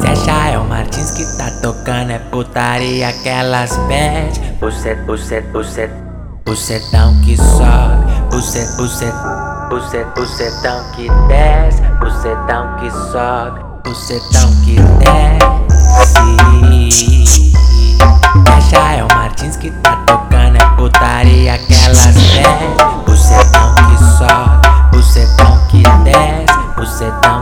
Michael é Martins que tá tocando é putaria aquelas elas pede. Bucet, bucet, bucet, que sobe. Bucet, bucet, bucet, bucetão que desce. pusetão que sobe. pusetão que desce. Michael é Martins que tá tocando é putaria aquelas elas pede. Bucetão que sobe. pusetão que desce. pusetão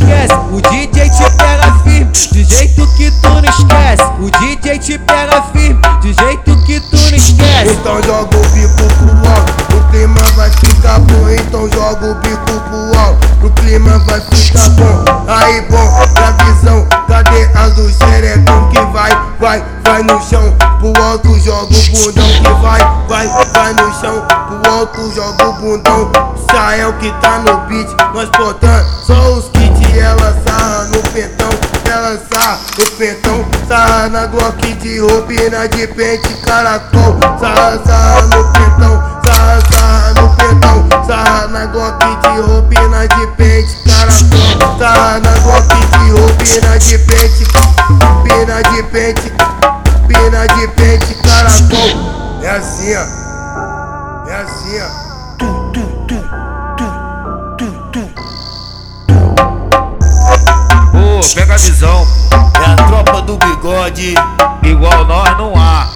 esquece. O DJ te pega firme, do jeito que tu não esquece. O DJ te pega firme, do jeito que tu não esquece. Então joga o bico pro alto, o clima vai ficar bom. Então joga o bico pro alto, o clima vai ficar bom. Aí bom, pra visão, cadê as do xerecão que vai, vai, vai no chão. Pro alto joga o bundão que vai, vai, vai no chão. Pro alto joga o bundão. Israel que tá no beat, nós botando só os pentão. Sarra na Glock de roupina de pente caracol. Sarra, sarra no pentão, sarra, sarra no pentão. Sarra na Glock de roupina de pente caracol. Sarra na Glock de roupina de pente, pina de pente, pina de pente caracol. É assim, ó. É assim, ó. Tu, tu, tu, pega a visão, do bigode. igual nós não há,